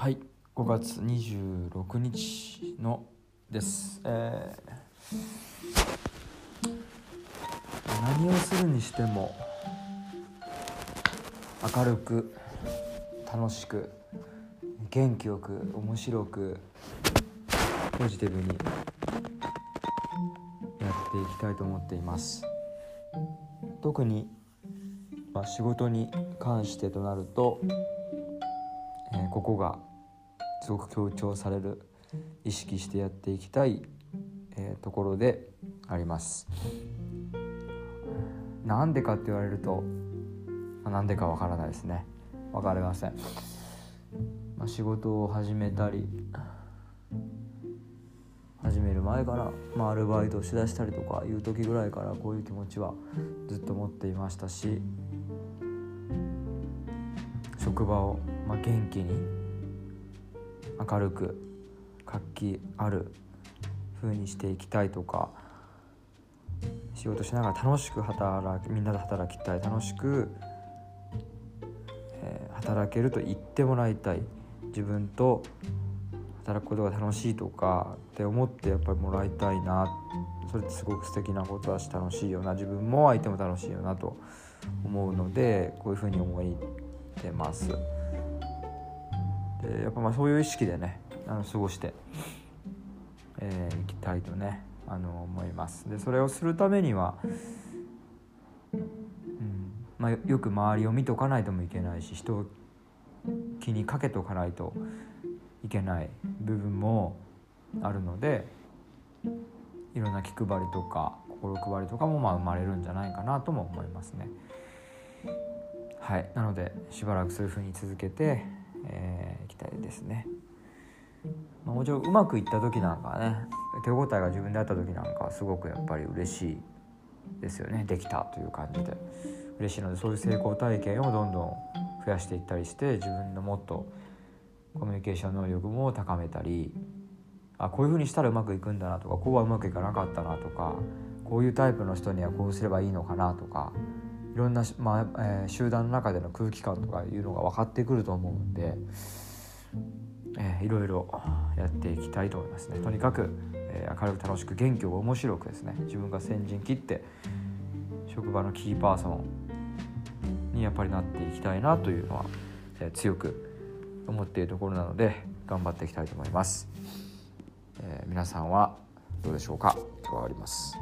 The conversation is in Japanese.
はい5月26日のです、えー、何をするにしても明るく楽しく元気よく面白くポジティブにやっていきたいと思っています。特に、まあ、仕事に関してとなると、えー、ここがすごく強調される意識してやっていきたい、えー、ところであります。なんでかって言われると、まあ、なんでかわからないですね。わかりません、まあ、仕事を始めたり始める前から、まあ、アルバイトをしだしたりとかいう時ぐらいからこういう気持ちはずっと持っていましたし職場を、まあ、元気に明るく活気ある風にしていきたいとか仕事しながら楽しく働きみんなで働きたい楽しく、えー、働けると言ってもらいたい。自分と働くことが楽しいとかって思ってやっぱりもらいたいな。それってすごく素敵なことだし楽しいよな。自分も相手も楽しいよなと思うのでこういうふうに思ってます。でやっぱまあそういう意識でねあの過ごして、えー、いきたいとねあの思います。でそれをするためには、うんまあ、よく周りを見とかないともいけないし人を気にかけとかないといけない部分もあるのでいろんな気配りとか心配りとかもまあ生まれるんじゃないかなとも思いますね。はいなのでしばらくそういうふうに続けて、えー、ですね。まあ、もちろんうまくいった時なんかね手応えが自分であった時なんかすごくやっぱり嬉しいですよねできたという感じで嬉しいのでそういう成功体験をどんどん増やしていったりして自分のもっとコミュニケーション能力も高めたりあこういうふうにしたらうまくいくんだなとかこうはうまくいかなかったなとかこういうタイプの人にはこうすればいいのかなとかいろんな、まあえー、集団の中での空気感とかいうのが分かってくると思うんで、えー、いろいろやっていきたいと思いますね。とにかく、えー、明るく楽しく元気を面白くですね。自分が先陣切って職場のキーパーソンにやっぱりなっていきたいなというのは、えー、強く思っているところなので頑張っていきたいと思います、えー、皆さんはどうでしょうか？今日は終わります。